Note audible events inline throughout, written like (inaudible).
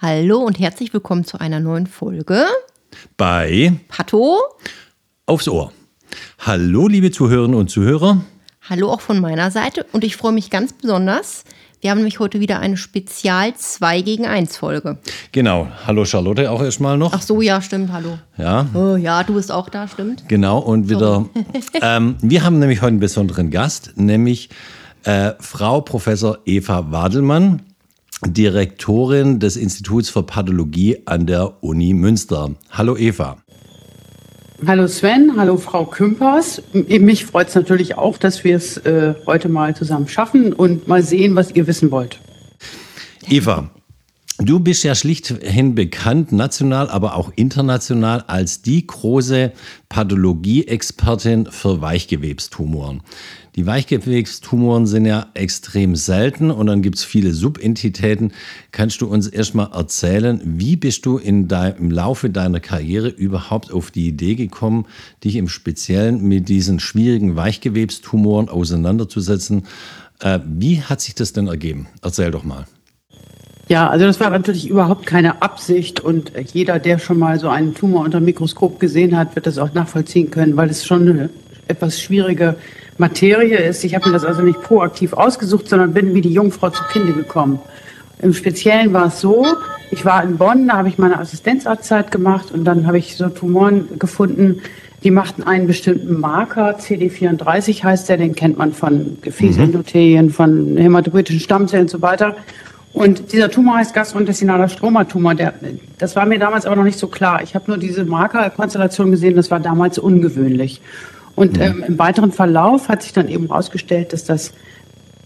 Hallo und herzlich willkommen zu einer neuen Folge bei Pato aufs Ohr. Hallo, liebe Zuhörerinnen und Zuhörer. Hallo auch von meiner Seite und ich freue mich ganz besonders. Wir haben nämlich heute wieder eine Spezial 2 gegen 1 Folge. Genau. Hallo Charlotte auch erstmal noch. Ach so, ja, stimmt. Hallo. Ja. Oh, ja, du bist auch da, stimmt. Genau. Und wieder. (laughs) ähm, wir haben nämlich heute einen besonderen Gast, nämlich äh, Frau Professor Eva Wadelmann. Direktorin des Instituts für Pathologie an der Uni Münster. Hallo Eva. Hallo Sven, hallo Frau Kümpers. Mich freut es natürlich auch, dass wir es äh, heute mal zusammen schaffen und mal sehen, was ihr wissen wollt. Eva, du bist ja schlichthin bekannt, national, aber auch international, als die große Pathologie-Expertin für Weichgewebstumoren. Die Weichgewebstumoren sind ja extrem selten und dann gibt es viele Subentitäten. Kannst du uns erstmal erzählen, wie bist du in dein, im Laufe deiner Karriere überhaupt auf die Idee gekommen, dich im Speziellen mit diesen schwierigen Weichgewebstumoren auseinanderzusetzen? Äh, wie hat sich das denn ergeben? Erzähl doch mal. Ja, also das war natürlich überhaupt keine Absicht und jeder, der schon mal so einen Tumor unter dem Mikroskop gesehen hat, wird das auch nachvollziehen können, weil es schon eine etwas schwierige Materie ist. Ich habe mir das also nicht proaktiv ausgesucht, sondern bin wie die Jungfrau zu Kinde gekommen. Im Speziellen war es so, ich war in Bonn, da habe ich meine Assistenzarztzeit gemacht und dann habe ich so Tumoren gefunden, die machten einen bestimmten Marker, CD34 heißt der, den kennt man von Gefäßendothelien, mhm. von hämatopoetischen Stammzellen und so weiter. Und dieser Tumor heißt gastrointestinaler Stromatumor. Der, das war mir damals aber noch nicht so klar. Ich habe nur diese Markerkonstellation gesehen, das war damals ungewöhnlich. Und mhm. ähm, im weiteren Verlauf hat sich dann eben herausgestellt, dass das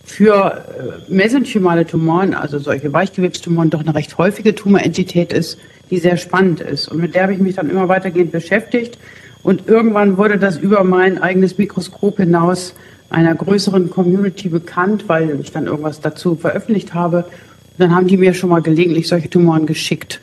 für äh, mesenchymale Tumoren, also solche Weichgewebstumoren, doch eine recht häufige Tumorentität ist, die sehr spannend ist. Und mit der habe ich mich dann immer weitergehend beschäftigt. Und irgendwann wurde das über mein eigenes Mikroskop hinaus einer größeren Community bekannt, weil ich dann irgendwas dazu veröffentlicht habe. Und dann haben die mir schon mal gelegentlich solche Tumoren geschickt.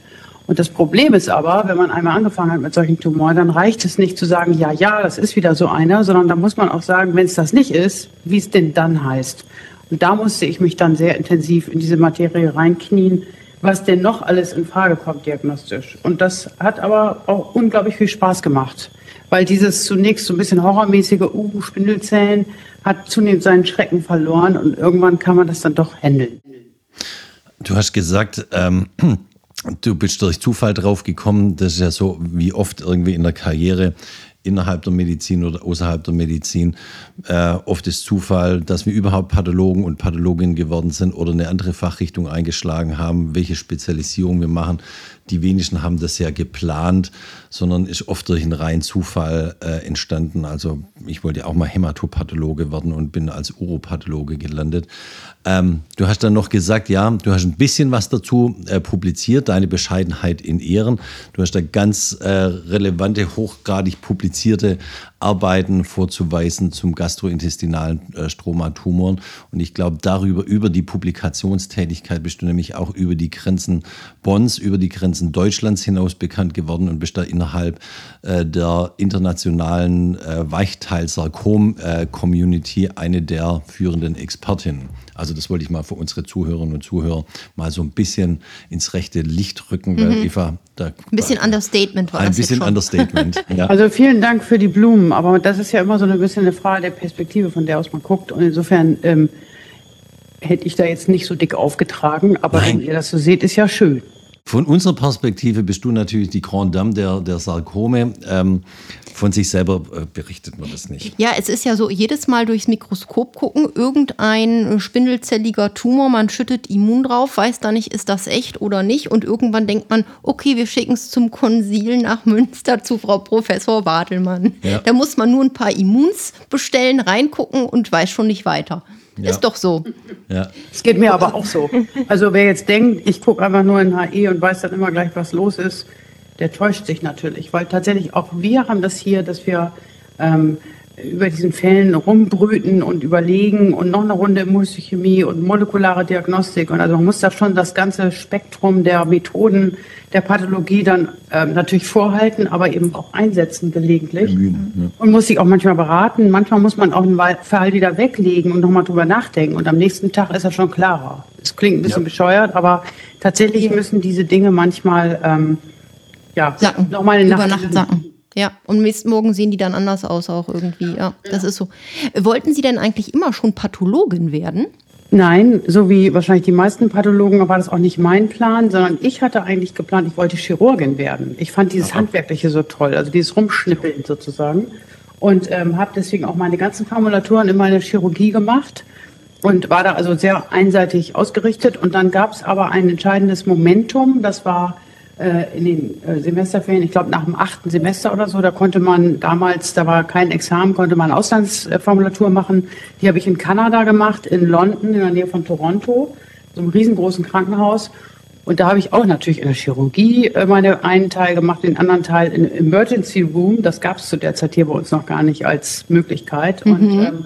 Und das Problem ist aber, wenn man einmal angefangen hat mit solchen Tumoren, dann reicht es nicht zu sagen, ja, ja, das ist wieder so einer, sondern da muss man auch sagen, wenn es das nicht ist, wie es denn dann heißt. Und da musste ich mich dann sehr intensiv in diese Materie reinknien, was denn noch alles in Frage kommt diagnostisch. Und das hat aber auch unglaublich viel Spaß gemacht, weil dieses zunächst so ein bisschen horrormäßige, uh, Spindelzellen, hat zunehmend seinen Schrecken verloren und irgendwann kann man das dann doch handeln. Du hast gesagt, ähm, Du bist durch Zufall drauf gekommen, das ist ja so wie oft irgendwie in der Karriere innerhalb der Medizin oder außerhalb der Medizin. Äh, oft ist Zufall, dass wir überhaupt Pathologen und Pathologinnen geworden sind oder eine andere Fachrichtung eingeschlagen haben, welche Spezialisierung wir machen. Die wenigsten haben das ja geplant, sondern ist oft durch einen reinen Zufall äh, entstanden. Also ich wollte ja auch mal Hämatopathologe werden und bin als Uropathologe gelandet. Ähm, du hast dann noch gesagt, ja, du hast ein bisschen was dazu äh, publiziert, deine Bescheidenheit in Ehren. Du hast da ganz äh, relevante, hochgradig publizierte Arbeiten vorzuweisen zum gastrointestinalen äh, Stromatumoren. Und ich glaube, darüber, über die Publikationstätigkeit bist du nämlich auch über die Grenzen Bonns, über die Grenzen Deutschlands hinaus bekannt geworden und bist da innerhalb äh, der internationalen äh, Weichteil-Sarkom-Community äh, eine der führenden Expertinnen. Also das wollte ich mal für unsere Zuhörerinnen und Zuhörer mal so ein bisschen ins rechte Licht rücken, weil mhm. Eva da ein bisschen Understatement war ein das Ein bisschen Understatement. (laughs) Ja. Also vielen Dank für die Blumen, aber das ist ja immer so ein bisschen eine Frage der Perspektive, von der aus man guckt. Und insofern ähm, hätte ich da jetzt nicht so dick aufgetragen, aber Nein. wenn ihr das so seht, ist ja schön. Von unserer Perspektive bist du natürlich die Grand Dame der, der Sarkome. Ähm, von sich selber äh, berichtet man das nicht. Ja, es ist ja so, jedes Mal durchs Mikroskop gucken, irgendein spindelzelliger Tumor, man schüttet Immun drauf, weiß da nicht, ist das echt oder nicht. Und irgendwann denkt man, okay, wir schicken es zum Konsil nach Münster zu Frau Professor Wadelmann. Ja. Da muss man nur ein paar Immuns bestellen, reingucken und weiß schon nicht weiter. Ja. Ist doch so. Ja. Es geht mir aber auch so. Also wer jetzt denkt, ich gucke einfach nur in HE und weiß dann immer gleich, was los ist, der täuscht sich natürlich. Weil tatsächlich auch wir haben das hier, dass wir ähm, über diesen Fällen rumbrüten und überlegen und noch eine Runde Immunchemie und molekulare Diagnostik. Und also man muss da schon das ganze Spektrum der Methoden der Pathologie dann ähm, natürlich vorhalten, aber eben auch einsetzen gelegentlich. Bemühen, ja. Und muss sich auch manchmal beraten. Manchmal muss man auch einen Fall wieder weglegen und nochmal drüber nachdenken. Und am nächsten Tag ist er schon klarer. Es klingt ein bisschen ja. bescheuert, aber tatsächlich müssen diese Dinge manchmal ähm, ja, nochmal eine Nacht, Nacht sacken. Ja, und nächsten Morgen sehen die dann anders aus auch irgendwie. Ja, das ist so. Wollten Sie denn eigentlich immer schon Pathologin werden? Nein, so wie wahrscheinlich die meisten Pathologen war das auch nicht mein Plan, sondern ich hatte eigentlich geplant, ich wollte Chirurgin werden. Ich fand dieses. Handwerkliche so toll, also dieses Rumschnippeln sozusagen. Und ähm, habe deswegen auch meine ganzen Formulaturen in meine Chirurgie gemacht und war da also sehr einseitig ausgerichtet. Und dann gab es aber ein entscheidendes Momentum, das war in den äh, Semesterferien, ich glaube nach dem achten Semester oder so, da konnte man damals, da war kein Examen, konnte man Auslandsformulatur machen. Die habe ich in Kanada gemacht, in London, in der Nähe von Toronto, so einem riesengroßen Krankenhaus. Und da habe ich auch natürlich in der Chirurgie äh, meine einen Teil gemacht, den anderen Teil in Emergency Room. Das gab es zu der Zeit hier bei uns noch gar nicht als Möglichkeit. Mhm. Und ähm,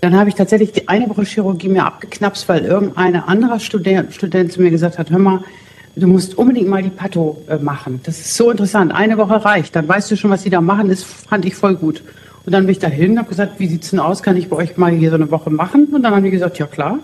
dann habe ich tatsächlich die eine Woche Chirurgie mir abgeknapst, weil irgendein anderer Student, Student zu mir gesagt hat, hör mal, du musst unbedingt mal die Patho äh, machen. Das ist so interessant. Eine Woche reicht. Dann weißt du schon, was sie da machen. Das fand ich voll gut. Und dann bin ich dahin und habe gesagt, wie sieht's denn aus? Kann ich bei euch mal hier so eine Woche machen? Und dann haben die gesagt, ja klar.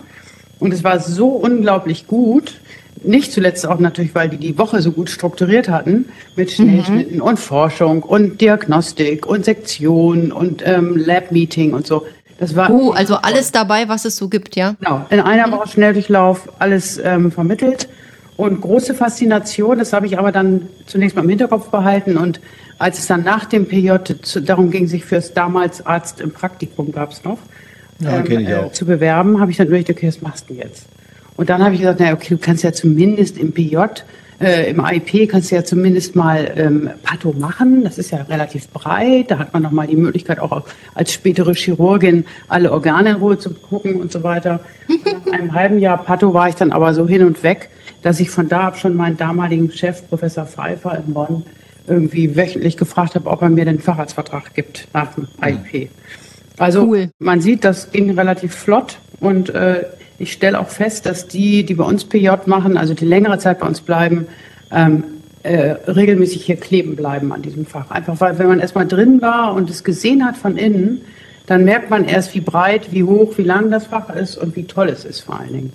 Und es war so unglaublich gut. Nicht zuletzt auch natürlich, weil die die Woche so gut strukturiert hatten mit Schnellschnitten mhm. und Forschung und Diagnostik und Sektion und ähm, Lab-Meeting und so. Das war uh, also alles dabei, was es so gibt, ja? Genau. In einer Woche Schnelldurchlauf alles ähm, vermittelt. Und große Faszination, das habe ich aber dann zunächst mal im Hinterkopf behalten. Und als es dann nach dem PJ darum ging, sich fürs damals Arzt im Praktikum gab es noch, ja, ähm, äh, zu bewerben, habe ich dann überlegt, okay, was machst du jetzt? Und dann habe ich gesagt, naja, okay, du kannst ja zumindest im PJ, äh, im IP kannst du ja zumindest mal ähm, Patho machen. Das ist ja relativ breit. Da hat man nochmal die Möglichkeit, auch als spätere Chirurgin alle Organe in Ruhe zu gucken und so weiter. Nach (laughs) einem halben Jahr Patho war ich dann aber so hin und weg dass ich von da ab schon meinen damaligen Chef, Professor Pfeiffer in Bonn, irgendwie wöchentlich gefragt habe, ob er mir den Fahrradsvertrag gibt nach dem IP. Also cool. man sieht, das ging relativ flott und äh, ich stelle auch fest, dass die, die bei uns PJ machen, also die längere Zeit bei uns bleiben, ähm, äh, regelmäßig hier kleben bleiben an diesem Fach. Einfach weil, wenn man erstmal drin war und es gesehen hat von innen, dann merkt man erst, wie breit, wie hoch, wie lang das Fach ist und wie toll es ist vor allen Dingen.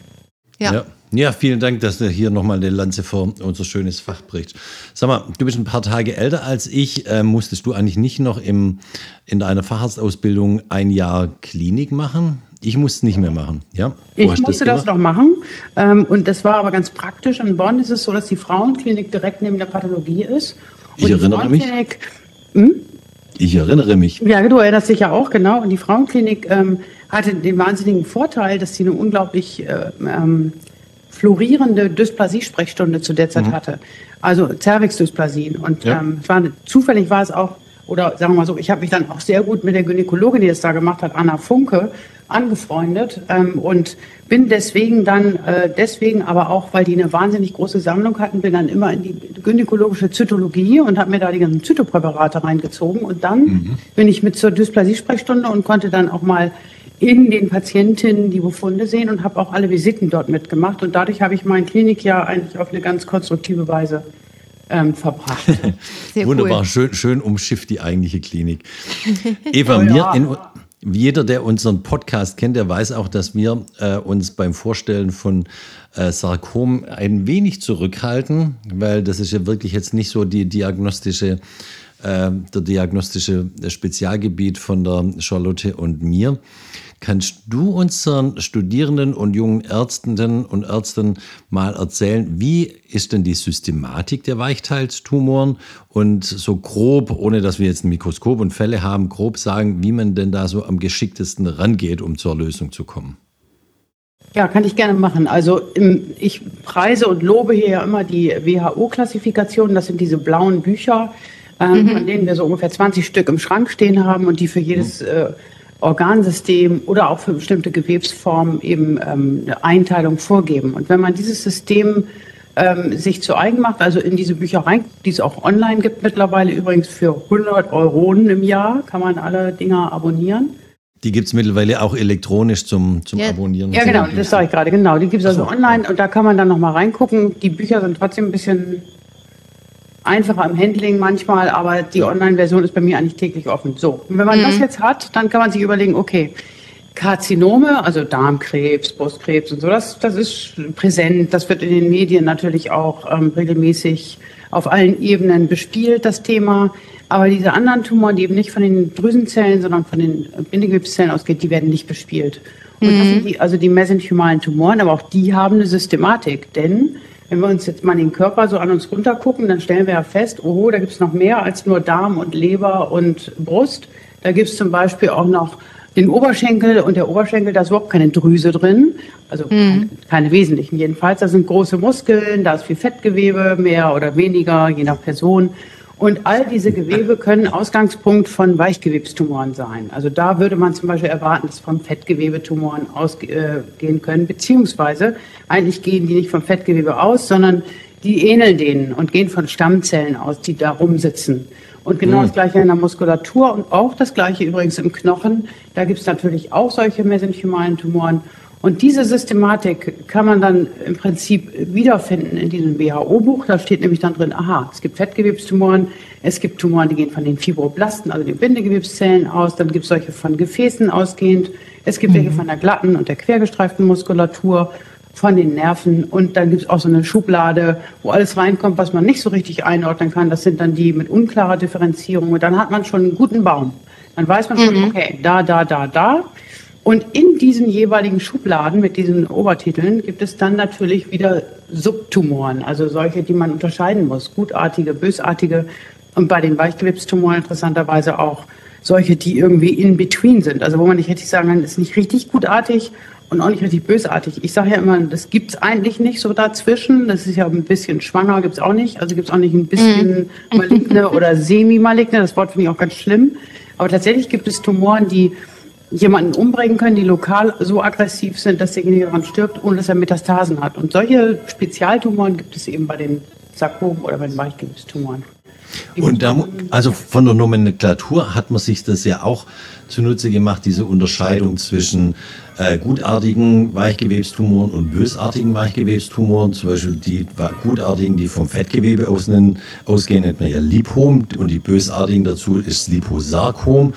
Ja. ja. Ja, vielen Dank, dass du hier nochmal eine Lanze vor unser schönes Fach brichst. Sag mal, du bist ein paar Tage älter als ich. Äh, musstest du eigentlich nicht noch im, in deiner Facharztausbildung ein Jahr Klinik machen? Ich musste es nicht mehr machen. Ja? ich musste das, das, noch machen. Ähm, und das war aber ganz praktisch. In Bonn ist es so, dass die Frauenklinik direkt neben der Pathologie ist. Und ich erinnere mich. Hm? Ich erinnere mich. Ja, du erinnerst dich ja auch, genau. Und die Frauenklinik ähm, hatte den wahnsinnigen Vorteil, dass sie eine unglaublich äh, ähm, florierende Dysplasie-Sprechstunde zu der Zeit mhm. hatte. Also Cervix-Dysplasien. Und ja. ähm, war, zufällig war es auch, oder sagen wir mal so, ich habe mich dann auch sehr gut mit der Gynäkologin, die das da gemacht hat, Anna Funke, angefreundet ähm, und bin deswegen dann, äh, deswegen aber auch, weil die eine wahnsinnig große Sammlung hatten, bin dann immer in die gynäkologische Zytologie und habe mir da die ganzen Zytopräparate reingezogen und dann mhm. bin ich mit zur Dysplasie-Sprechstunde und konnte dann auch mal in den Patientinnen die Befunde sehen und habe auch alle Visiten dort mitgemacht. Und dadurch habe ich mein Klinikjahr eigentlich auf eine ganz konstruktive Weise ähm, verbracht. (laughs) Wunderbar, cool. schön, schön umschifft die eigentliche Klinik. (laughs) Eva, oh, ja. in, jeder, der unseren Podcast kennt, der weiß auch, dass wir äh, uns beim Vorstellen von äh, Sarkom ein wenig zurückhalten, weil das ist ja wirklich jetzt nicht so die diagnostische äh, der diagnostische Spezialgebiet von der Charlotte und mir. Kannst du unseren Studierenden und jungen Ärztinnen und Ärzten mal erzählen, wie ist denn die Systematik der Weichteilstumoren und so grob, ohne dass wir jetzt ein Mikroskop und Fälle haben, grob sagen, wie man denn da so am geschicktesten rangeht, um zur Lösung zu kommen? Ja, kann ich gerne machen. Also ich preise und lobe hier ja immer die WHO-Klassifikation. Das sind diese blauen Bücher, ähm, mhm. von denen wir so ungefähr 20 Stück im Schrank stehen haben und die für jedes mhm. äh, Organsystem oder auch für bestimmte Gewebsformen eben ähm, eine Einteilung vorgeben. Und wenn man dieses System ähm, sich zu eigen macht, also in diese Bücher rein, die es auch online gibt mittlerweile übrigens für 100 Euronen im Jahr, kann man alle Dinger abonnieren. Die gibt es mittlerweile auch elektronisch zum, zum ja. Abonnieren. Ja, genau, das sage ich gerade, genau. Die gibt es also online und da kann man dann nochmal reingucken. Die Bücher sind trotzdem ein bisschen einfacher im Handling manchmal, aber die Online-Version ist bei mir eigentlich täglich offen. So, und wenn man mhm. das jetzt hat, dann kann man sich überlegen, okay, Karzinome, also Darmkrebs, Brustkrebs und so, das, das ist präsent. Das wird in den Medien natürlich auch ähm, regelmäßig auf allen Ebenen bespielt, das Thema. Aber diese anderen Tumoren, die eben nicht von den Drüsenzellen, sondern von den Bindegewebszellen ausgeht, die werden nicht bespielt. Und mhm. das sind die, also die mesenchymalen Tumoren, aber auch die haben eine Systematik. Denn wenn wir uns jetzt mal den Körper so an uns runtergucken, dann stellen wir ja fest, oh, da gibt es noch mehr als nur Darm und Leber und Brust. Da gibt es zum Beispiel auch noch den Oberschenkel und der Oberschenkel, da ist überhaupt keine Drüse drin, also mhm. keine, keine, wesentlichen jedenfalls. Da sind große Muskeln, da ist viel Fettgewebe, mehr oder weniger, je nach Person. Und all diese Gewebe können Ausgangspunkt von Weichgewebstumoren sein. Also da würde man zum Beispiel erwarten, dass von Fettgewebetumoren ausgehen äh, können, beziehungsweise eigentlich gehen die nicht vom Fettgewebe aus, sondern die ähneln denen und gehen von Stammzellen aus, die da rumsitzen. Und genau mhm. das Gleiche in der Muskulatur und auch das Gleiche übrigens im Knochen. Da gibt es natürlich auch solche mesenchymalen Tumoren. Und diese Systematik kann man dann im Prinzip wiederfinden in diesem WHO-Buch. Da steht nämlich dann drin, aha, es gibt Fettgewebstumoren, es gibt Tumoren, die gehen von den Fibroblasten, also den Bindegewebszellen aus, dann gibt es solche von Gefäßen ausgehend, es gibt mhm. welche von der glatten und der quergestreiften Muskulatur von den Nerven. Und dann gibt es auch so eine Schublade, wo alles reinkommt, was man nicht so richtig einordnen kann. Das sind dann die mit unklarer Differenzierung. Und dann hat man schon einen guten Baum. Dann weiß man schon, mhm. okay, da, da, da, da. Und in diesen jeweiligen Schubladen mit diesen Obertiteln gibt es dann natürlich wieder Subtumoren, also solche, die man unterscheiden muss. Gutartige, bösartige und bei den Weichgewebstumoren interessanterweise auch solche, die irgendwie in between sind. Also wo man nicht richtig sagen kann, ist nicht richtig gutartig und auch nicht richtig bösartig. Ich sage ja immer, das gibt's eigentlich nicht so dazwischen. Das ist ja ein bisschen schwanger, gibt's auch nicht. Also gibt's auch nicht ein bisschen mhm. maligne oder (laughs) semi-maligne. Das Wort finde ich auch ganz schlimm. Aber tatsächlich gibt es Tumoren, die jemanden umbringen können, die lokal so aggressiv sind, dass derjenige daran stirbt, ohne dass er Metastasen hat. Und solche Spezialtumoren gibt es eben bei den Sarkomen oder bei den Weichgewebstumoren. Und da, also von der Nomenklatur hat man sich das ja auch zunutze gemacht, diese Unterscheidung zwischen äh, gutartigen Weichgewebstumoren und bösartigen Weichgewebstumoren. Zum Beispiel die gutartigen, die vom Fettgewebe ausgehen, nennt man ja Lipom und die bösartigen dazu ist Liposarkom.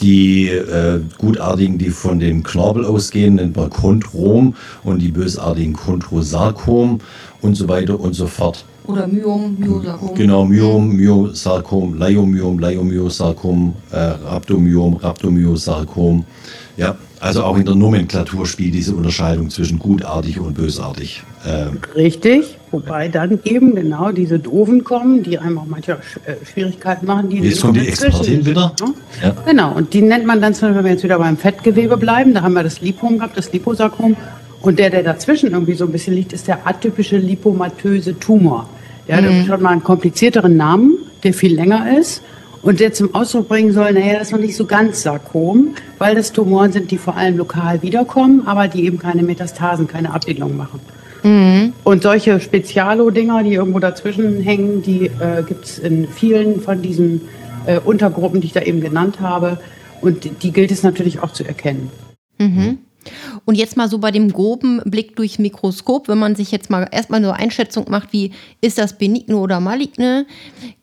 Die äh, gutartigen, die von dem Knorpel ausgehen, nennt man Chondrom und die bösartigen Chondrosarkom und so weiter und so fort. Oder Myom, Myosarkom. Genau, Myom, Myosarkom, Leiomyom, Leiomyosarkom, äh, Rhabdomyom, Rhabdomyosarkom. Ja, also auch in der Nomenklatur spielt diese Unterscheidung zwischen gutartig und bösartig. Ähm. Richtig, wobei dann eben genau diese Doofen kommen, die einem auch manchmal äh, Schwierigkeiten machen. Die jetzt kommt die Expertin wieder. Ne? Ja. Genau, und die nennt man dann, wenn wir jetzt wieder beim Fettgewebe bleiben, da haben wir das Lipom gehabt, das Liposarkom. Und der, der dazwischen irgendwie so ein bisschen liegt, ist der atypische lipomatöse Tumor. Der mhm. hat schon mal einen komplizierteren Namen, der viel länger ist und der zum Ausdruck bringen soll, naja, das ist noch nicht so ganz Sarkom, weil das Tumoren sind, die vor allem lokal wiederkommen, aber die eben keine Metastasen, keine Abwicklung machen. Mhm. Und solche Spezialo-Dinger, die irgendwo dazwischen hängen, die äh, gibt es in vielen von diesen äh, Untergruppen, die ich da eben genannt habe. Und die gilt es natürlich auch zu erkennen. Mhm. Und jetzt mal so bei dem groben Blick durch Mikroskop, wenn man sich jetzt mal erstmal eine Einschätzung macht, wie ist das benigne oder maligne,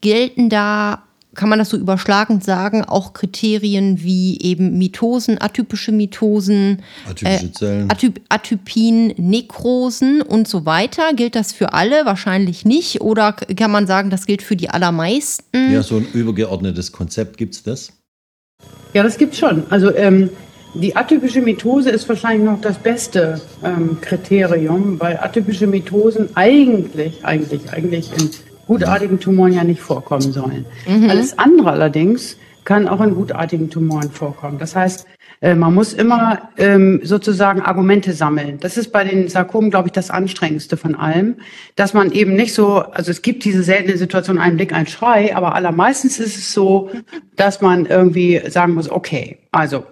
gelten da kann man das so überschlagend sagen, auch Kriterien wie eben Mitosen, atypische Mitosen, Atypische Zellen. Äh, Atyp Atypien, Nekrosen und so weiter. Gilt das für alle? Wahrscheinlich nicht. Oder kann man sagen, das gilt für die allermeisten? Ja, so ein übergeordnetes Konzept gibt es das? Ja, das gibt es schon. Also ähm, die atypische Mitose ist wahrscheinlich noch das beste ähm, Kriterium, weil atypische Mitosen eigentlich, eigentlich, eigentlich in gutartigen Tumoren ja nicht vorkommen sollen. Mhm. Alles andere allerdings kann auch in gutartigen Tumoren vorkommen. Das heißt, äh, man muss immer ähm, sozusagen Argumente sammeln. Das ist bei den Sarkomen, glaube ich, das anstrengendste von allem, dass man eben nicht so, also es gibt diese seltene Situation, ein Blick, ein Schrei, aber allermeistens ist es so, dass man irgendwie sagen muss, okay, also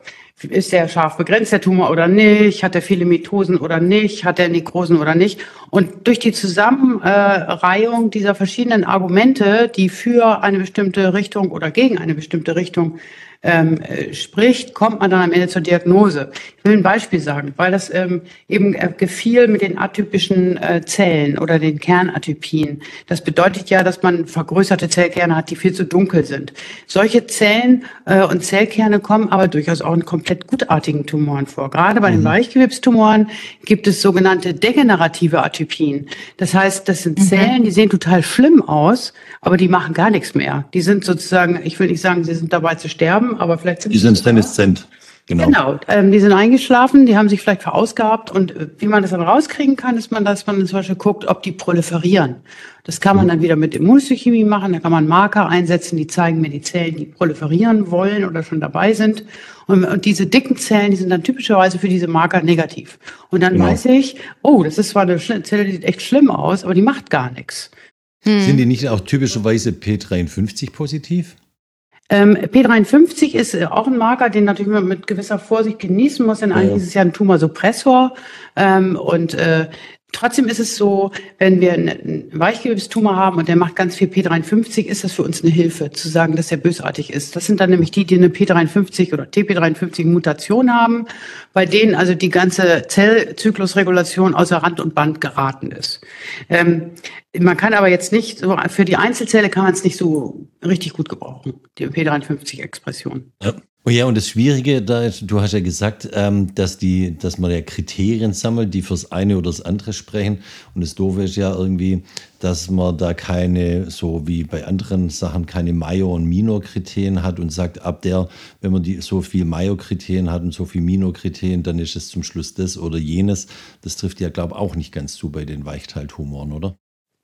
ist der scharf begrenzt, der Tumor oder nicht? Hat er viele Mitosen oder nicht? Hat er Nekrosen oder nicht? Und durch die Zusammenreihung dieser verschiedenen Argumente, die für eine bestimmte Richtung oder gegen eine bestimmte Richtung ähm, äh, spricht, kommt man dann am Ende zur Diagnose. Ich will ein Beispiel sagen, weil das ähm, eben äh, gefiel mit den atypischen äh, Zellen oder den Kernatypien. Das bedeutet ja, dass man vergrößerte Zellkerne hat, die viel zu dunkel sind. Solche Zellen äh, und Zellkerne kommen aber durchaus auch in komplett gutartigen Tumoren vor. Gerade bei mhm. den Weichgewebstumoren gibt es sogenannte degenerative Atypien. Das heißt, das sind mhm. Zellen, die sehen total schlimm aus, aber die machen gar nichts mehr. Die sind sozusagen, ich will nicht sagen, sie sind dabei zu sterben, aber vielleicht sind die sind seneszent. Genau, genau ähm, die sind eingeschlafen, die haben sich vielleicht verausgabt und äh, wie man das dann rauskriegen kann, ist man, dass man zum Beispiel guckt, ob die proliferieren. Das kann man mhm. dann wieder mit Immunhistochemie machen, da kann man Marker einsetzen, die zeigen mir die Zellen, die proliferieren wollen oder schon dabei sind. Und, und diese dicken Zellen, die sind dann typischerweise für diese Marker negativ. Und dann genau. weiß ich, oh, das ist zwar eine Zelle, die sieht echt schlimm aus, aber die macht gar nichts. Hm. Sind die nicht auch typischerweise P53 positiv? Ähm, P53 ist äh, auch ein Marker, den natürlich man mit gewisser Vorsicht genießen muss, denn eigentlich ist es ja ein Tumorsuppressor. Ähm, und äh, Trotzdem ist es so, wenn wir einen Weichgewebstumor haben und der macht ganz viel P53, ist das für uns eine Hilfe, zu sagen, dass er bösartig ist. Das sind dann nämlich die, die eine P53 oder TP53-Mutation haben, bei denen also die ganze Zellzyklusregulation außer Rand und Band geraten ist. Ähm, man kann aber jetzt nicht, für die Einzelzelle kann man es nicht so richtig gut gebrauchen, die P53-Expression. Ja. Oh ja, und das Schwierige, da ist, du hast ja gesagt, ähm, dass, die, dass man ja Kriterien sammelt, die fürs eine oder das andere sprechen. Und das Doofe ist ja irgendwie, dass man da keine, so wie bei anderen Sachen, keine Major- und Minor-Kriterien hat und sagt, ab der, wenn man die, so viel Major-Kriterien hat und so viel Minor-Kriterien, dann ist es zum Schluss das oder jenes. Das trifft ja, glaube ich, auch nicht ganz zu bei den Weichteiltumoren, oder?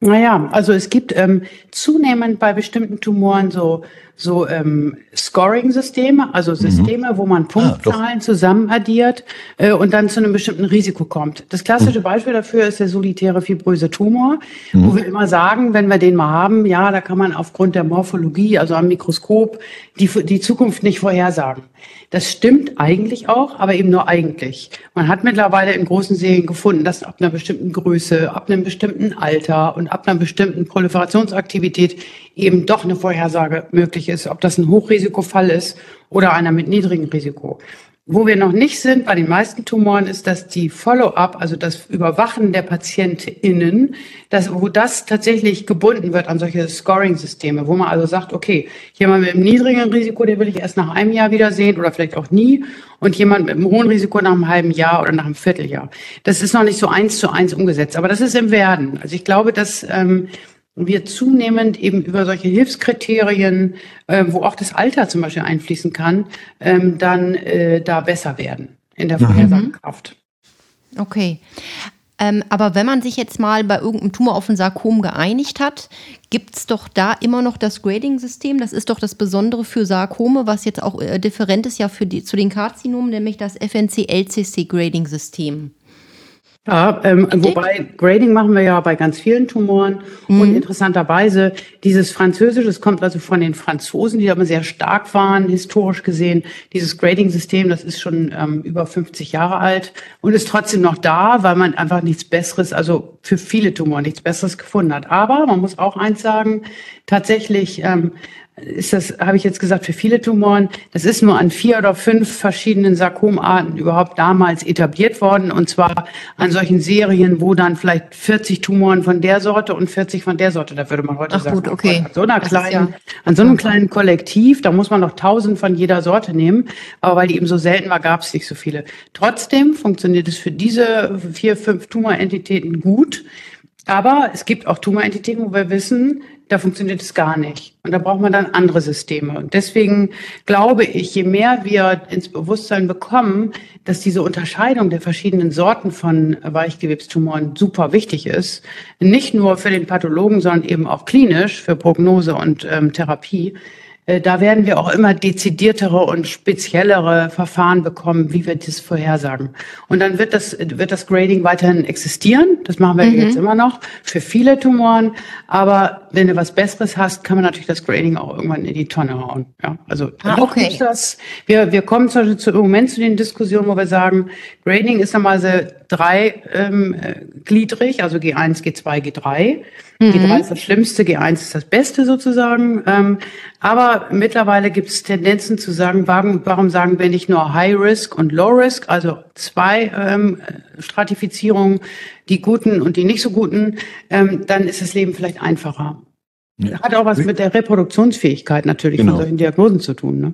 Naja, also es gibt ähm, zunehmend bei bestimmten Tumoren so, so ähm, Scoring-Systeme, also mhm. Systeme, mhm. wo man ah, Punktzahlen ah, zusammen addiert äh, und dann zu einem bestimmten Risiko kommt. Das klassische mhm. Beispiel dafür ist der solitäre fibröse Tumor, mhm. wo wir immer sagen, wenn wir den mal haben, ja, da kann man aufgrund der Morphologie, also am Mikroskop, die, die Zukunft nicht vorhersagen. Das stimmt eigentlich auch, aber eben nur eigentlich. Man hat mittlerweile in großen Serien gefunden, dass ab einer bestimmten Größe, ab einem bestimmten Alter und ab einer bestimmten Proliferationsaktivität eben doch eine Vorhersage möglich ist, ob das ein Hochrisikofall ist oder einer mit niedrigem Risiko. Wo wir noch nicht sind bei den meisten Tumoren ist, dass die Follow-up, also das Überwachen der PatientInnen, dass, wo das tatsächlich gebunden wird an solche Scoring-Systeme, wo man also sagt, okay, jemand mit einem niedrigen Risiko, den will ich erst nach einem Jahr wiedersehen oder vielleicht auch nie und jemand mit einem hohen Risiko nach einem halben Jahr oder nach einem Vierteljahr. Das ist noch nicht so eins zu eins umgesetzt, aber das ist im Werden. Also ich glaube, dass ähm, wir zunehmend eben über solche Hilfskriterien, äh, wo auch das Alter zum Beispiel einfließen kann, ähm, dann äh, da besser werden in der mhm. Vorhersagekraft. Okay. Ähm, aber wenn man sich jetzt mal bei irgendeinem Tumor auf ein Sarkom geeinigt hat, gibt es doch da immer noch das Grading-System. Das ist doch das Besondere für Sarkome, was jetzt auch äh, different ist ja für die, zu den Karzinomen, nämlich das FNC-LCC-Grading-System. Ja, ähm, wobei Grading machen wir ja bei ganz vielen Tumoren mhm. und interessanterweise dieses Französische, das kommt also von den Franzosen, die aber sehr stark waren, historisch gesehen. Dieses Grading-System, das ist schon ähm, über 50 Jahre alt und ist trotzdem noch da, weil man einfach nichts Besseres, also für viele Tumoren nichts Besseres gefunden hat. Aber man muss auch eins sagen, tatsächlich ähm, ist das, habe ich jetzt gesagt, für viele Tumoren, das ist nur an vier oder fünf verschiedenen Sarkomarten überhaupt damals etabliert worden. Und zwar an solchen Serien, wo dann vielleicht 40 Tumoren von der Sorte und 40 von der Sorte, da würde man heute Ach sagen. Gut, okay. An so, einer kleinen, ja an so einem kleinen Kollektiv, da muss man noch tausend von jeder Sorte nehmen. Aber weil die eben so selten war, gab es nicht so viele. Trotzdem funktioniert es für diese vier, fünf Tumorentitäten gut. Aber es gibt auch Tumorentitäten, wo wir wissen, da funktioniert es gar nicht. Und da braucht man dann andere Systeme. Und deswegen glaube ich, je mehr wir ins Bewusstsein bekommen, dass diese Unterscheidung der verschiedenen Sorten von Weichgewebstumoren super wichtig ist, nicht nur für den Pathologen, sondern eben auch klinisch für Prognose und ähm, Therapie, da werden wir auch immer dezidiertere und speziellere Verfahren bekommen, wie wir das vorhersagen. Und dann wird das, wird das Grading weiterhin existieren. Das machen wir mhm. jetzt immer noch für viele Tumoren. Aber wenn du was Besseres hast, kann man natürlich das Grading auch irgendwann in die Tonne hauen. Ja, also ah, okay. das. Wir, wir kommen zum, zu, im Moment zu den Diskussionen, wo wir sagen, Grading ist normalerweise dreigliedrig, ähm, also G1, G2, G3. Mhm. G3 ist das Schlimmste, G1 ist das Beste sozusagen. Ähm, aber mittlerweile gibt es Tendenzen zu sagen, warum, warum sagen wir nicht nur High Risk und Low Risk, also zwei ähm, Stratifizierungen, die guten und die nicht so guten, ähm, dann ist das Leben vielleicht einfacher. Ja. Hat auch was mit der Reproduktionsfähigkeit natürlich genau. von solchen Diagnosen zu tun. Ne?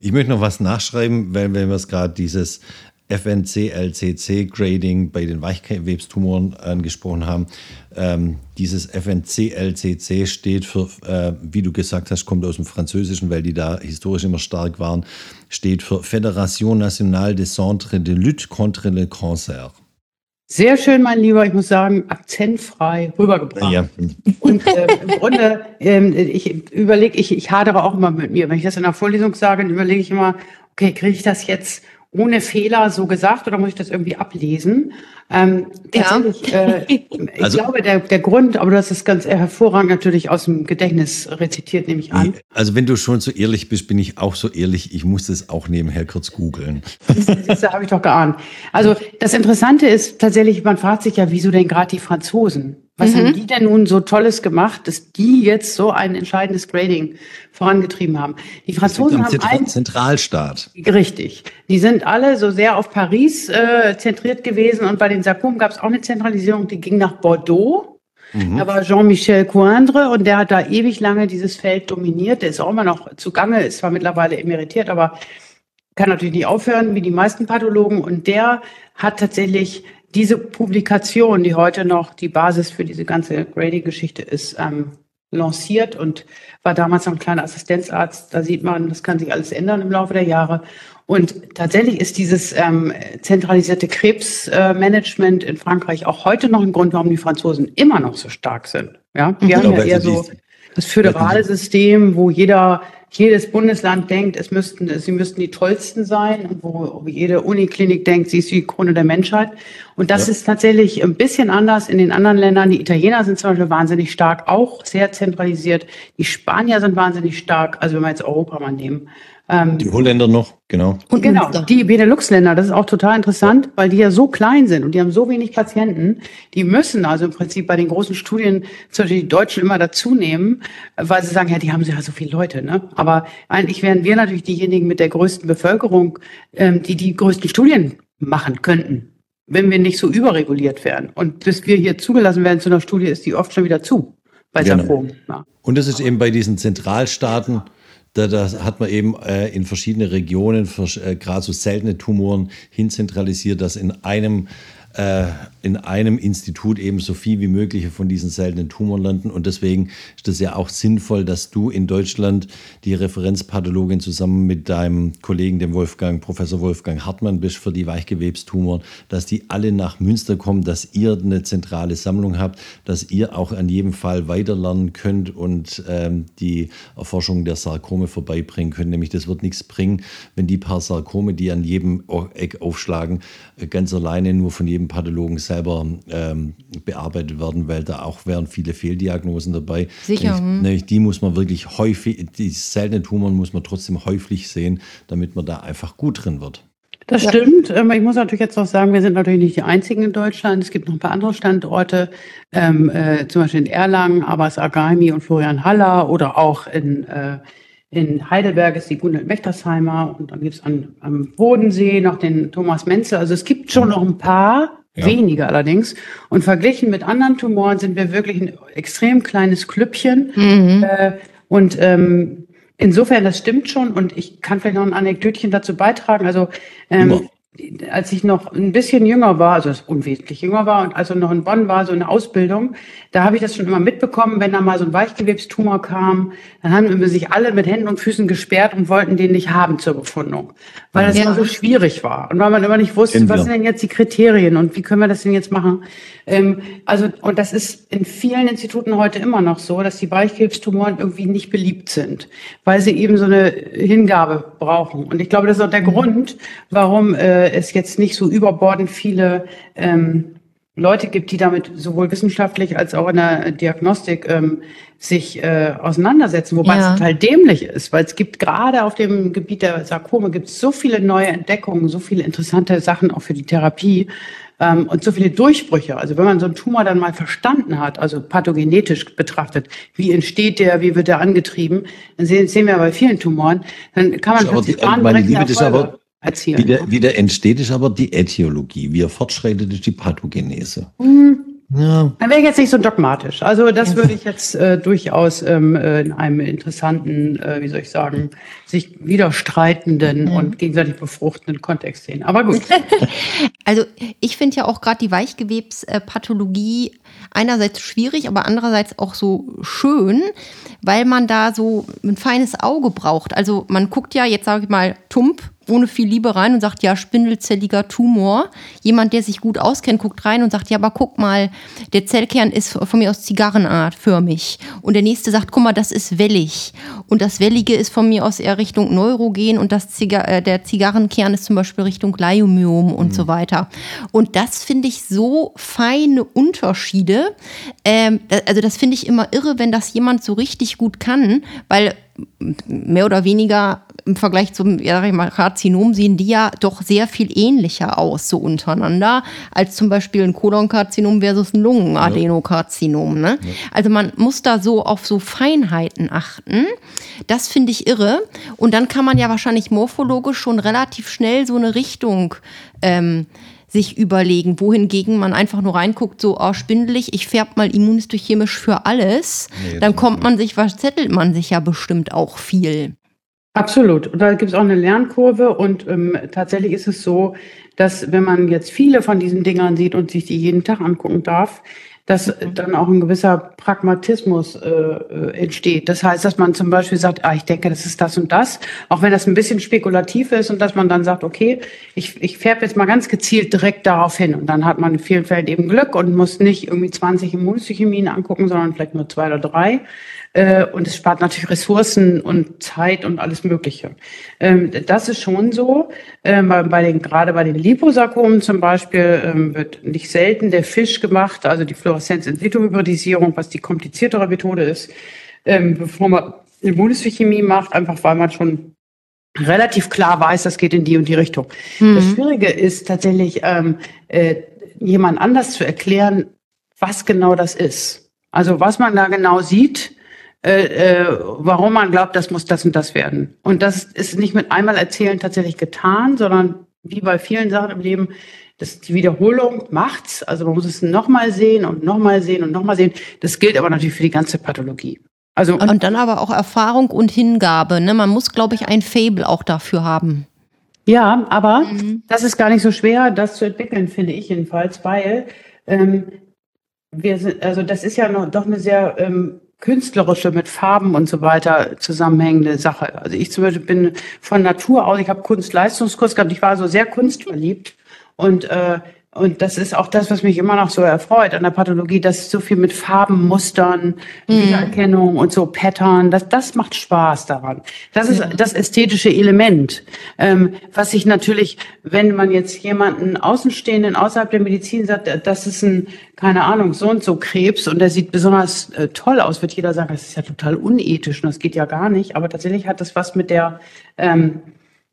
Ich möchte noch was nachschreiben, weil wenn wir es gerade dieses FNC-LCC-Grading bei den Weichgewebstumoren angesprochen haben. Ähm, dieses FNC-LCC steht für, äh, wie du gesagt hast, kommt aus dem Französischen, weil die da historisch immer stark waren, steht für Fédération Nationale des Centres de Lutte contre le Cancer. Sehr schön, mein Lieber. Ich muss sagen, akzentfrei rübergebracht. Ja. Und äh, im Grunde, äh, ich überlege, ich, ich hadere auch immer mit mir. Wenn ich das in der Vorlesung sage, dann überlege ich immer, okay, kriege ich das jetzt ohne Fehler so gesagt oder muss ich das irgendwie ablesen? Ähm, tatsächlich, ja. äh, (laughs) ich also, glaube, der, der Grund, aber du hast es ganz hervorragend natürlich aus dem Gedächtnis rezitiert, nehme ich an. Also wenn du schon so ehrlich bist, bin ich auch so ehrlich, ich muss das auch nebenher kurz googeln. Das habe ich doch geahnt. Also das Interessante ist tatsächlich, man fragt sich ja, wieso denn gerade die Franzosen? Was mhm. haben die denn nun so Tolles gemacht, dass die jetzt so ein entscheidendes Grading vorangetrieben haben? Die Franzosen haben einen Zentralstaat. Richtig. Die sind alle so sehr auf Paris äh, zentriert gewesen und bei den Sarkomen gab es auch eine Zentralisierung, die ging nach Bordeaux. Mhm. Da war Jean-Michel Coindre und der hat da ewig lange dieses Feld dominiert. Der ist auch immer noch zugange, ist zwar mittlerweile emeritiert, aber kann natürlich nicht aufhören, wie die meisten Pathologen. Und der hat tatsächlich diese Publikation, die heute noch die Basis für diese ganze Grading-Geschichte ist, ähm, lanciert und war damals noch ein kleiner Assistenzarzt. Da sieht man, das kann sich alles ändern im Laufe der Jahre. Und tatsächlich ist dieses ähm, zentralisierte Krebsmanagement äh, in Frankreich auch heute noch ein Grund, warum die Franzosen immer noch so stark sind. Ja, wir mhm. haben ja eher so das föderale System, wo jeder jedes Bundesland denkt, es müssten, sie müssten die tollsten sein und wo jede Uniklinik denkt, sie ist die Krone der Menschheit. Und das ja. ist tatsächlich ein bisschen anders in den anderen Ländern. Die Italiener sind zum Beispiel wahnsinnig stark, auch sehr zentralisiert. Die Spanier sind wahnsinnig stark, also wenn wir jetzt Europa mal nehmen. Ähm, die Holländer noch, genau. Und genau, die Benelux-Länder, das ist auch total interessant, ja. weil die ja so klein sind und die haben so wenig Patienten. Die müssen also im Prinzip bei den großen Studien zum Beispiel die Deutschen immer dazu nehmen, weil sie sagen, ja, die haben ja so viele Leute. Ne? Aber eigentlich wären wir natürlich diejenigen mit der größten Bevölkerung, ähm, die die größten Studien machen könnten, wenn wir nicht so überreguliert wären. Und bis wir hier zugelassen werden zu einer Studie, ist die oft schon wieder zu bei genau. Sarkom. Ja. Und das ist eben bei diesen Zentralstaaten da, da hat man eben äh, in verschiedene Regionen, äh, gerade so seltene Tumoren, hinzentralisiert, dass in einem in einem Institut eben so viel wie möglich von diesen seltenen Tumoren landen. Und deswegen ist es ja auch sinnvoll, dass du in Deutschland die Referenzpathologin zusammen mit deinem Kollegen, dem Wolfgang, Professor Wolfgang Hartmann bist für die Weichgewebstumoren, dass die alle nach Münster kommen, dass ihr eine zentrale Sammlung habt, dass ihr auch an jedem Fall weiterlernen könnt und ähm, die Erforschung der Sarkome vorbeibringen könnt. Nämlich das wird nichts bringen, wenn die paar Sarkome, die an jedem Eck aufschlagen, äh, ganz alleine nur von jedem Pathologen selber ähm, bearbeitet werden, weil da auch wären viele Fehldiagnosen dabei. Sicher. Nämlich, hm. nämlich die muss man wirklich häufig, die seltenen Tumoren muss man trotzdem häufig sehen, damit man da einfach gut drin wird. Das ja. stimmt. Ähm, ich muss natürlich jetzt noch sagen, wir sind natürlich nicht die einzigen in Deutschland. Es gibt noch ein paar andere Standorte, ähm, äh, zum Beispiel in Erlangen, Abbas Agami und Florian Haller oder auch in, äh, in Heidelberg ist die Gunhild Mechtersheimer und dann gibt es am Bodensee noch den Thomas Menzel. Also es gibt schon noch ein paar, ja. weniger allerdings. Und verglichen mit anderen Tumoren sind wir wirklich ein extrem kleines Klüppchen. Mhm. Äh, und ähm, insofern, das stimmt schon. Und ich kann vielleicht noch ein Anekdötchen dazu beitragen. Also ähm, als ich noch ein bisschen jünger war, also unwesentlich jünger war und also noch in Bonn war, so eine Ausbildung, da habe ich das schon immer mitbekommen, wenn da mal so ein Weichgewebstumor kam, dann haben wir sich alle mit Händen und Füßen gesperrt und wollten den nicht haben zur Befundung, weil das ja. immer so schwierig war und weil man immer nicht wusste, was sind denn jetzt die Kriterien und wie können wir das denn jetzt machen. Ähm, also und das ist in vielen Instituten heute immer noch so, dass die Weichgewebstumoren irgendwie nicht beliebt sind, weil sie eben so eine Hingabe brauchen. Und ich glaube, das ist auch der mhm. Grund, warum äh, es jetzt nicht so überbordend viele ähm, Leute gibt, die damit sowohl wissenschaftlich als auch in der Diagnostik ähm, sich äh, auseinandersetzen, wobei ja. es total dämlich ist, weil es gibt gerade auf dem Gebiet der Sarkome gibt es so viele neue Entdeckungen, so viele interessante Sachen auch für die Therapie. ähm, und so viele Durchbrüche. Also wenn man so einen Tumor dann mal verstanden hat, also pathogenetisch betrachtet, wie entsteht der, wie wird der angetrieben, dann sehen, sehen wir bei vielen Tumoren, dann kann man plötzlich die, meine Liebe, das aber erzielen. Wie der, wie der entsteht, ist aber die Äthiologie. Wie er fortschreitet, ist die Pathogenese. Mhm. Ja. Dann wäre ich jetzt nicht so dogmatisch. Also das würde ich jetzt äh, durchaus ähm, äh, in einem interessanten, äh, wie soll ich sagen, sich widerstreitenden mhm. und gegenseitig befruchtenden Kontext sehen. Aber gut. (laughs) also ich finde ja auch gerade die Weichgewebspathologie einerseits schwierig, aber andererseits auch so schön, weil man da so ein feines Auge braucht. Also man guckt ja, jetzt sage ich mal, Tump ohne viel Liebe rein und sagt, ja, spindelzelliger Tumor. Jemand, der sich gut auskennt, guckt rein und sagt, ja, aber guck mal, der Zellkern ist von mir aus Zigarrenart förmig. Und der nächste sagt, guck mal, das ist wellig. Und das Wellige ist von mir aus eher Richtung Neurogen und das Ziga äh, der Zigarrenkern ist zum Beispiel Richtung Leiomyom und mhm. so weiter. Und das finde ich so feine Unterschiede. Ähm, also das finde ich immer irre, wenn das jemand so richtig gut kann, weil mehr oder weniger im Vergleich zum ja, Karzinom sehen die ja doch sehr viel ähnlicher aus, so untereinander, als zum Beispiel ein Kolonkarzinom versus ein Lungenadenokarzinom. Ne? Ja. Also man muss da so auf so Feinheiten achten. Das finde ich irre. Und dann kann man ja wahrscheinlich morphologisch schon relativ schnell so eine Richtung ähm, sich überlegen, wohingegen man einfach nur reinguckt, so oh, spindelig, ich färbe mal immunhistochemisch für alles, nee, dann kommt man sich, verzettelt man sich ja bestimmt auch viel. Absolut. Und da gibt es auch eine Lernkurve und ähm, tatsächlich ist es so, dass wenn man jetzt viele von diesen Dingern sieht und sich die jeden Tag angucken darf, dass dann auch ein gewisser Pragmatismus äh, äh, entsteht. Das heißt, dass man zum Beispiel sagt, ah, ich denke, das ist das und das, auch wenn das ein bisschen spekulativ ist und dass man dann sagt, okay, ich, ich färbe jetzt mal ganz gezielt direkt darauf hin. Und dann hat man in vielen Fällen eben Glück und muss nicht irgendwie 20 Immunhistochemien angucken, sondern vielleicht nur zwei oder drei. Äh, und es spart natürlich Ressourcen und Zeit und alles Mögliche. Ähm, das ist schon so. Ähm, bei den, gerade bei den Liposarkomen zum Beispiel ähm, wird nicht selten der Fisch gemacht, also die Fluoreszenz-in-situ-Hybridisierung, was die kompliziertere Methode ist, bevor man Immunhistochemie macht, einfach weil man schon relativ klar weiß, das geht in die und die Richtung. Mhm. Das Schwierige ist tatsächlich, ähm, äh, jemand anders zu erklären, was genau das ist. Also was man da genau sieht, äh, äh, warum man glaubt, das muss das und das werden. Und das ist nicht mit einmal erzählen tatsächlich getan, sondern wie bei vielen Sachen im Leben, das, die Wiederholung macht's. Also man muss es nochmal sehen und nochmal sehen und nochmal sehen. Das gilt aber natürlich für die ganze Pathologie. Also und, und dann aber auch Erfahrung und Hingabe. Ne? Man muss, glaube ich, ein Fable auch dafür haben. Ja, aber mhm. das ist gar nicht so schwer, das zu entwickeln, finde ich jedenfalls, weil ähm, wir sind, also das ist ja noch, doch eine sehr ähm, künstlerische mit Farben und so weiter zusammenhängende Sache. Also ich zum Beispiel bin von Natur aus, ich habe Kunstleistungskurs gehabt, ich war so sehr kunstverliebt und äh, und das ist auch das, was mich immer noch so erfreut an der Pathologie, dass so viel mit Farben, Mustern, mhm. Wiedererkennung und so Pattern, das, das macht Spaß daran. Das ist das ästhetische Element, ähm, was sich natürlich, wenn man jetzt jemanden Außenstehenden außerhalb der Medizin sagt, das ist ein, keine Ahnung, so und so Krebs und der sieht besonders äh, toll aus, wird jeder sagen, das ist ja total unethisch und das geht ja gar nicht. Aber tatsächlich hat das was mit der ähm,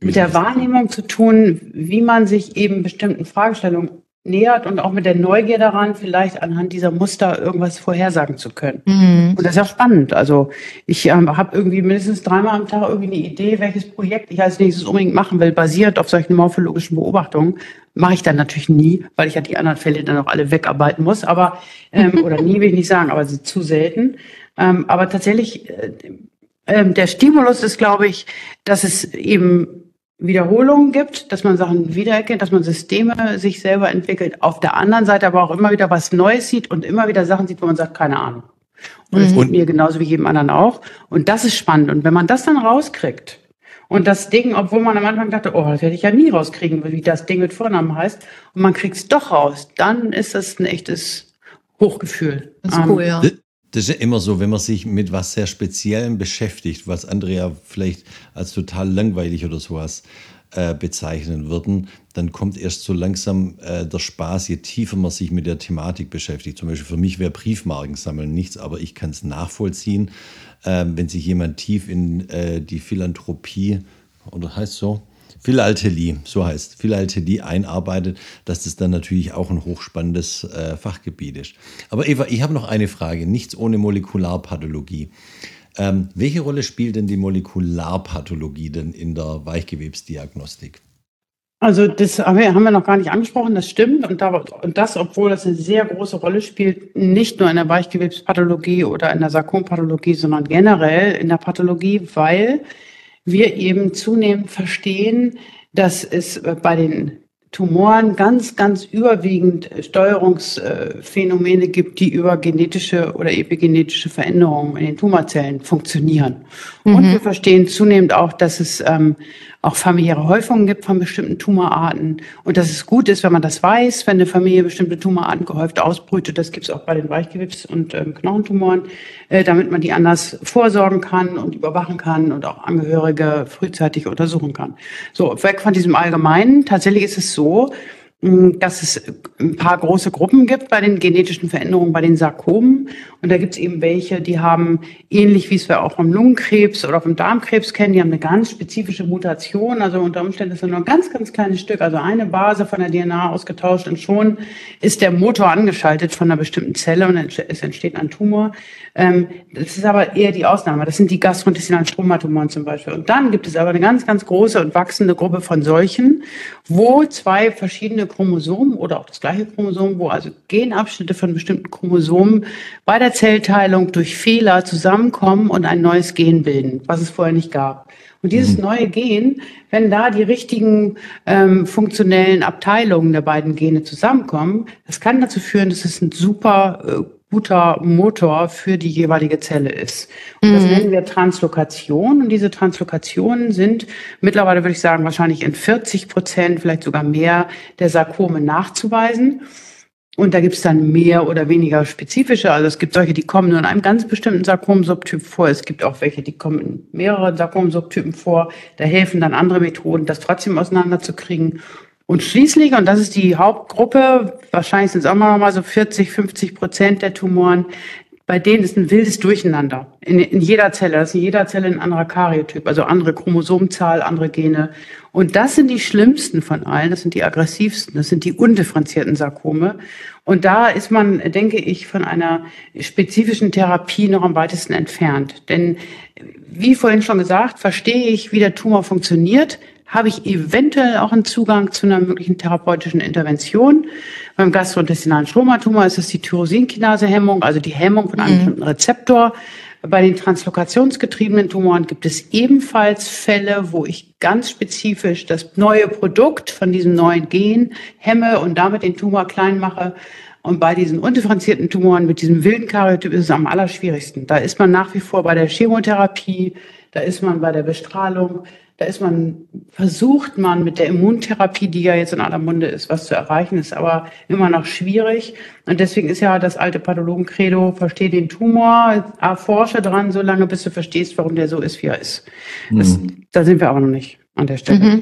mit der Wahrnehmung zu tun, wie man sich eben bestimmten Fragestellungen nähert und auch mit der Neugier daran, vielleicht anhand dieser Muster irgendwas vorhersagen zu können. Mhm. Und das ist ja spannend. Also ich ähm, habe irgendwie mindestens dreimal am Tag irgendwie eine Idee, welches Projekt ich als nächstes unbedingt machen will, basiert auf solchen morphologischen Beobachtungen. Mache ich dann natürlich nie, weil ich ja die anderen Fälle dann auch alle wegarbeiten muss. Aber ähm, (laughs) oder nie will ich nicht sagen, aber sie zu selten. Ähm, aber tatsächlich, äh, äh, der Stimulus ist, glaube ich, dass es eben Wiederholungen gibt, dass man Sachen wiedererkennt, dass man Systeme sich selber entwickelt. Auf der anderen Seite aber auch immer wieder was Neues sieht und immer wieder Sachen sieht, wo man sagt, keine Ahnung. Und das mhm. geht mir genauso wie jedem anderen auch. Und das ist spannend. Und wenn man das dann rauskriegt und das Ding, obwohl man am Anfang dachte, oh, das werde ich ja nie rauskriegen, wie das Ding mit Vornamen heißt, und man kriegt es doch raus, dann ist das ein echtes Hochgefühl. Das ist cool, ähm, ja. Das ist ja immer so, wenn man sich mit was sehr Speziellem beschäftigt, was andere ja vielleicht als total langweilig oder sowas äh, bezeichnen würden, dann kommt erst so langsam äh, der Spaß, je tiefer man sich mit der Thematik beschäftigt. Zum Beispiel für mich wäre Briefmarken sammeln nichts, aber ich kann es nachvollziehen, äh, wenn sich jemand tief in äh, die Philanthropie, oder heißt so, Philatelie, so heißt Philatelie einarbeitet, dass das dann natürlich auch ein hochspannendes äh, Fachgebiet ist. Aber Eva, ich habe noch eine Frage, nichts ohne Molekularpathologie. Ähm, welche Rolle spielt denn die Molekularpathologie denn in der Weichgewebsdiagnostik? Also das haben wir, noch gar nicht angesprochen, das stimmt. Und das, obwohl das eine sehr große Rolle spielt, nicht nur in der Weichgewebspathologie oder in der Sarkompathologie, sondern generell in der Pathologie, weil wir eben zunehmend verstehen, dass es bei den Tumoren ganz, ganz überwiegend Steuerungsphänomene gibt, die über genetische oder epigenetische Veränderungen in den Tumorzellen funktionieren. Mhm. Und wir verstehen zunehmend auch, dass es ähm, auch familiäre Häufungen gibt von bestimmten Tumorarten und dass es gut ist, wenn man das weiß, wenn eine Familie bestimmte Tumorarten gehäuft ausbrütet. Das gibt es auch bei den Weichgewebs- und ähm, Knochentumoren, äh, damit man die anders vorsorgen kann und überwachen kann und auch Angehörige frühzeitig untersuchen kann. So, weg von diesem Allgemeinen. Tatsächlich ist es so, dass es ein paar große Gruppen gibt bei den genetischen Veränderungen, bei den Sarkomen. Und da gibt es eben welche, die haben, ähnlich wie es wir auch vom Lungenkrebs oder vom Darmkrebs kennen, die haben eine ganz spezifische Mutation. Also unter Umständen ist nur ein ganz, ganz kleines Stück, also eine Base von der DNA ausgetauscht und schon ist der Motor angeschaltet von einer bestimmten Zelle und es entsteht ein Tumor. Ähm, das ist aber eher die Ausnahme. Das sind die gastrointestinalen Stromatumoren zum Beispiel. Und dann gibt es aber eine ganz, ganz große und wachsende Gruppe von solchen, wo zwei verschiedene Chromosomen oder auch das gleiche Chromosom, wo also Genabschnitte von bestimmten Chromosomen bei der Zellteilung durch Fehler zusammenkommen und ein neues Gen bilden, was es vorher nicht gab. Und dieses mhm. neue Gen, wenn da die richtigen ähm, funktionellen Abteilungen der beiden Gene zusammenkommen, das kann dazu führen, dass es ein super äh, guter Motor für die jeweilige Zelle ist. Und das mhm. nennen wir Translokation. Und diese Translokationen sind mittlerweile, würde ich sagen, wahrscheinlich in 40 Prozent, vielleicht sogar mehr der Sarkome nachzuweisen. Und da gibt es dann mehr oder weniger spezifische. Also es gibt solche, die kommen nur in einem ganz bestimmten Sarkomsubtyp vor. Es gibt auch welche, die kommen in mehreren Sarkomsubtypen vor. Da helfen dann andere Methoden, das trotzdem auseinanderzukriegen. Und schließlich, und das ist die Hauptgruppe, wahrscheinlich sind es auch mal so 40, 50 Prozent der Tumoren, bei denen ist ein wildes Durcheinander in, in jeder Zelle. Das ist in jeder Zelle ein anderer Karyotyp, also andere Chromosomzahl, andere Gene. Und das sind die schlimmsten von allen, das sind die aggressivsten, das sind die undifferenzierten Sarkome. Und da ist man, denke ich, von einer spezifischen Therapie noch am weitesten entfernt. Denn wie vorhin schon gesagt, verstehe ich, wie der Tumor funktioniert, habe ich eventuell auch einen Zugang zu einer möglichen therapeutischen Intervention. Beim gastrointestinalen Stromatumor ist es die Tyrosinkinase-Hemmung, also die Hemmung von einem mhm. bestimmten Rezeptor. Bei den translokationsgetriebenen Tumoren gibt es ebenfalls Fälle, wo ich ganz spezifisch das neue Produkt von diesem neuen Gen hemme und damit den Tumor klein mache. Und bei diesen undifferenzierten Tumoren mit diesem wilden Karyotyp ist es am allerschwierigsten. Da ist man nach wie vor bei der Chemotherapie, da ist man bei der Bestrahlung, da ist man, versucht man mit der Immuntherapie, die ja jetzt in aller Munde ist, was zu erreichen, ist aber immer noch schwierig. Und deswegen ist ja das alte Pathologen-Credo, versteh den Tumor, erforsche dran, so lange, bis du verstehst, warum der so ist, wie er ist. Das, mhm. Da sind wir aber noch nicht an der Stelle. Mhm.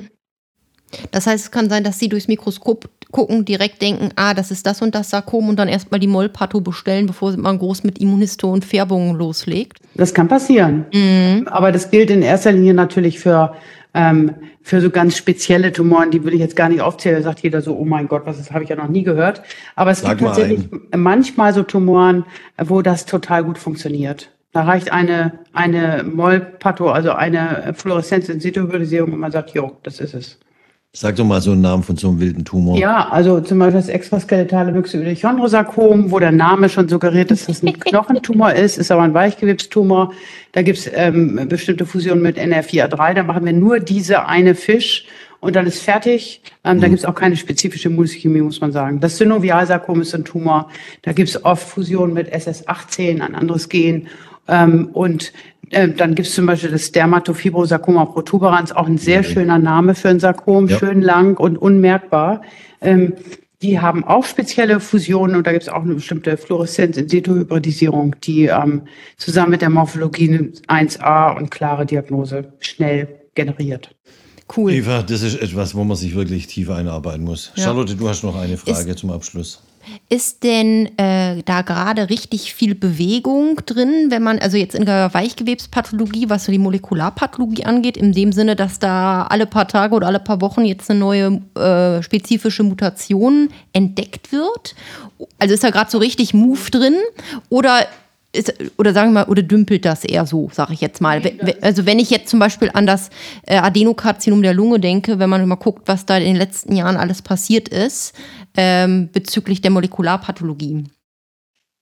Das heißt, es kann sein, dass Sie durchs Mikroskop gucken, direkt denken, ah, das ist das und das Sarkom und dann erstmal die Mollpatho bestellen, bevor man groß mit Immunisto und Färbungen loslegt. Das kann passieren. Mhm. Aber das gilt in erster Linie natürlich für, ähm, für so ganz spezielle Tumoren, die will ich jetzt gar nicht aufzählen. Da sagt jeder so, oh mein Gott, was das habe ich ja noch nie gehört. Aber es Sag gibt tatsächlich ein. manchmal so Tumoren, wo das total gut funktioniert. Da reicht eine, eine Mollpatho, also eine Fluoreszenz-in-situ-Hybridisierung und man sagt, jo, das ist es. Sag doch mal so einen Namen von so einem wilden Tumor. Ja, also zum Beispiel das extraskeletale Myxoidochondrosarkom, wo der Name schon suggeriert, dass das ein Knochentumor ist, ist aber ein Weichgewebstumor. Da gibt's ähm, bestimmte Fusionen mit NR4A3, da machen wir nur diese eine Fisch und dann ist fertig. Ähm, mhm. Da gibt's auch keine spezifische Immunchemie, muss man sagen. Das Synovialsarkom ist ein Tumor. Da gibt's oft Fusionen mit SS18, ein anderes Gen. Ähm, und äh, dann gibt es zum Beispiel das Dermatofibrosarkoma protuberans, auch ein sehr schöner Name für ein Sarkom, ja. schön lang und unmerkbar. Ähm, die haben auch spezielle Fusionen und da gibt es auch eine bestimmte Fluoreszenz in situ Hybridisierung, die ähm, zusammen mit der Morphologie 1a und klare Diagnose schnell generiert. Cool. Eva, das ist etwas, wo man sich wirklich tiefer einarbeiten muss. Ja. Charlotte, du hast noch eine Frage ist, zum Abschluss. Ist denn äh, da gerade richtig viel Bewegung drin, wenn man, also jetzt in der Weichgewebspathologie, was so die Molekularpathologie angeht, in dem Sinne, dass da alle paar Tage oder alle paar Wochen jetzt eine neue äh, spezifische Mutation entdeckt wird? Also ist da gerade so richtig Move drin? Oder ist, oder sagen wir mal, oder dümpelt das eher so, sage ich jetzt mal. Also wenn ich jetzt zum Beispiel an das äh, Adenokarzinom der Lunge denke, wenn man mal guckt, was da in den letzten Jahren alles passiert ist ähm, bezüglich der Molekularpathologie.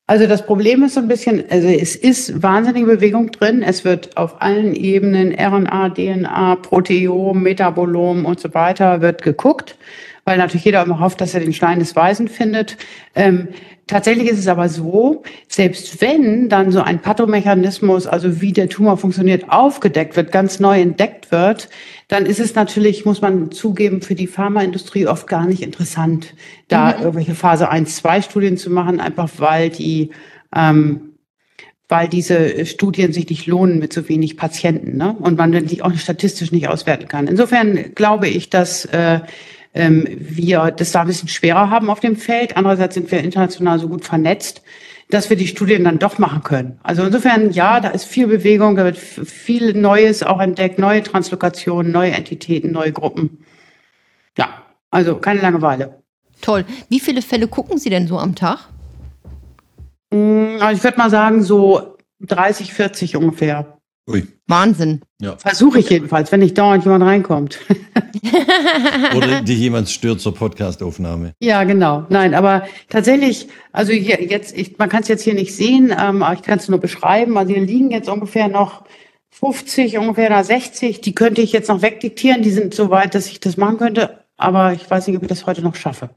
Also das Problem ist so ein bisschen, also es ist wahnsinnige Bewegung drin. Es wird auf allen Ebenen RNA, DNA, Proteom, Metabolom und so weiter wird geguckt, weil natürlich jeder immer hofft, dass er den Stein des Weisen findet. Ähm, Tatsächlich ist es aber so, selbst wenn dann so ein Pathomechanismus, also wie der Tumor funktioniert, aufgedeckt wird, ganz neu entdeckt wird, dann ist es natürlich, muss man zugeben, für die Pharmaindustrie oft gar nicht interessant, da mhm. irgendwelche Phase 1, 2 Studien zu machen, einfach weil die, ähm, weil diese Studien sich nicht lohnen mit so wenig Patienten ne? und man die auch statistisch nicht auswerten kann. Insofern glaube ich, dass äh, ähm, wir das da ein bisschen schwerer haben auf dem Feld. Andererseits sind wir international so gut vernetzt, dass wir die Studien dann doch machen können. Also insofern, ja, da ist viel Bewegung, da wird viel Neues auch entdeckt, neue Translokationen, neue Entitäten, neue Gruppen. Ja, also keine Langeweile. Toll. Wie viele Fälle gucken Sie denn so am Tag? Mm, also ich würde mal sagen, so 30, 40 ungefähr. Ui. Wahnsinn. Ja. Versuche ich jedenfalls, wenn nicht dauernd jemand reinkommt. (laughs) (laughs) Oder dich jemand stört zur Podcastaufnahme. Ja, genau. Nein, aber tatsächlich, also hier, jetzt, ich, man kann es jetzt hier nicht sehen, ähm, aber ich kann es nur beschreiben. Also hier liegen jetzt ungefähr noch 50, ungefähr 60. Die könnte ich jetzt noch wegdiktieren. Die sind so weit, dass ich das machen könnte. Aber ich weiß nicht, ob ich das heute noch schaffe.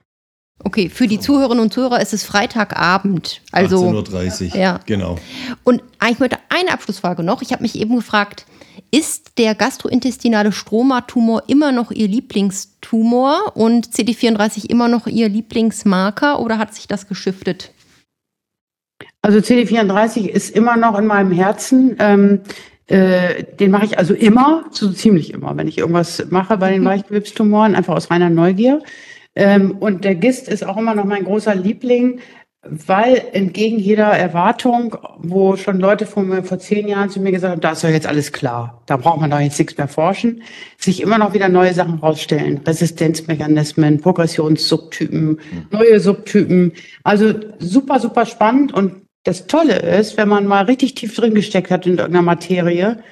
Okay, für die Zuhörerinnen und Zuhörer ist es Freitagabend. Also 18.30 Uhr. Ja. Genau. Und eigentlich möchte eine Abschlussfrage noch. Ich habe mich eben gefragt, ist der gastrointestinale Stromatumor immer noch Ihr Lieblingstumor und CD34 immer noch Ihr Lieblingsmarker oder hat sich das geschiftet? Also CD34 ist immer noch in meinem Herzen. Ähm, äh, den mache ich also immer, so ziemlich immer, wenn ich irgendwas mache bei den mhm. Weichgewebstumoren, einfach aus reiner Neugier. Ähm, und der GIST ist auch immer noch mein großer Liebling, weil entgegen jeder Erwartung, wo schon Leute vor, mir, vor zehn Jahren zu mir gesagt haben, da ist doch jetzt alles klar, da braucht man doch jetzt nichts mehr forschen, sich immer noch wieder neue Sachen rausstellen. Resistenzmechanismen, Progressionssubtypen, neue Subtypen. Also super, super spannend. Und das Tolle ist, wenn man mal richtig tief drin gesteckt hat in irgendeiner Materie,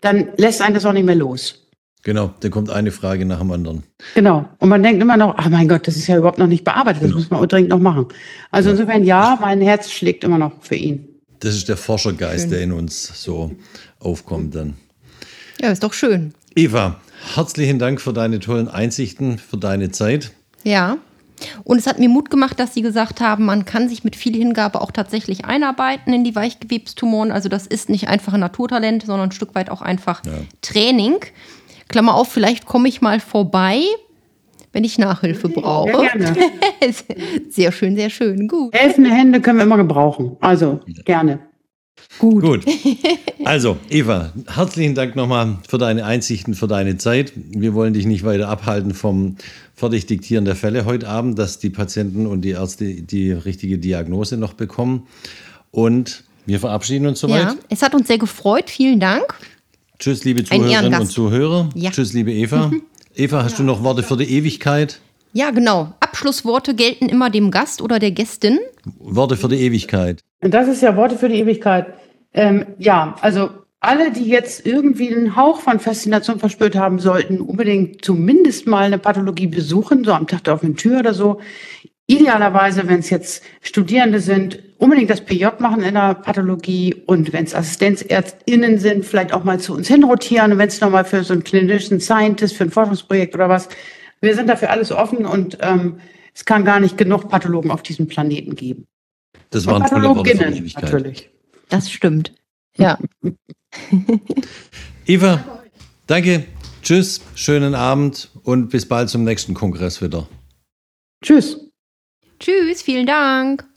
dann lässt einen das auch nicht mehr los. Genau, da kommt eine Frage nach dem anderen. Genau. Und man denkt immer noch, ach mein Gott, das ist ja überhaupt noch nicht bearbeitet, das genau. muss man dringend noch machen. Also ja. insofern ja, mein Herz schlägt immer noch für ihn. Das ist der Forschergeist, schön. der in uns so aufkommt dann. Ja, ist doch schön. Eva, herzlichen Dank für deine tollen Einsichten, für deine Zeit. Ja. Und es hat mir Mut gemacht, dass Sie gesagt haben, man kann sich mit viel Hingabe auch tatsächlich einarbeiten in die Weichgewebstumoren. Also das ist nicht einfach ein Naturtalent, sondern ein Stück weit auch einfach ja. Training. Klammer auf, vielleicht komme ich mal vorbei, wenn ich Nachhilfe brauche. Ja, gerne. (laughs) sehr schön, sehr schön. Gut. Helfende Hände können wir immer gebrauchen. Also gerne. Gut. Gut. (laughs) Also, Eva, herzlichen Dank nochmal für deine Einsichten, für deine Zeit. Wir wollen dich nicht weiter abhalten vom Fertigdiktieren der Fälle heute Abend, dass die Patienten und die Ärzte die richtige Diagnose noch bekommen. Und wir verabschieden uns soweit. Ja, es hat uns sehr gefreut. Vielen Dank. Tschüss, liebe Zuhörerinnen und Zuhörer. Ja. Tschüss, liebe Eva. Mhm. (laughs) Eva, hast ja. du noch Worte für die Ewigkeit? Ja, genau. Abschlussworte gelten immer dem Gast oder der Gästin. Worte für die Ewigkeit. Das ist ja Worte für die Ewigkeit. Ähm, ja, also alle, die jetzt irgendwie einen Hauch von Faszination verspürt haben, sollten unbedingt zumindest mal eine Pathologie besuchen, so am Tag der offenen Tür oder so. Idealerweise, wenn es jetzt Studierende sind, unbedingt das PJ machen in der Pathologie und wenn es AssistenzärztInnen sind, vielleicht auch mal zu uns hinrotieren, wenn es nochmal für so einen klinischen Scientist, für ein Forschungsprojekt oder was. Wir sind dafür alles offen und ähm, es kann gar nicht genug Pathologen auf diesem Planeten geben. Das waren tolle Worte von Ewigkeit. Natürlich. Das stimmt. Ja. (laughs) Eva, danke. Tschüss, schönen Abend und bis bald zum nächsten Kongress wieder. Tschüss. Tschüss, vielen Dank.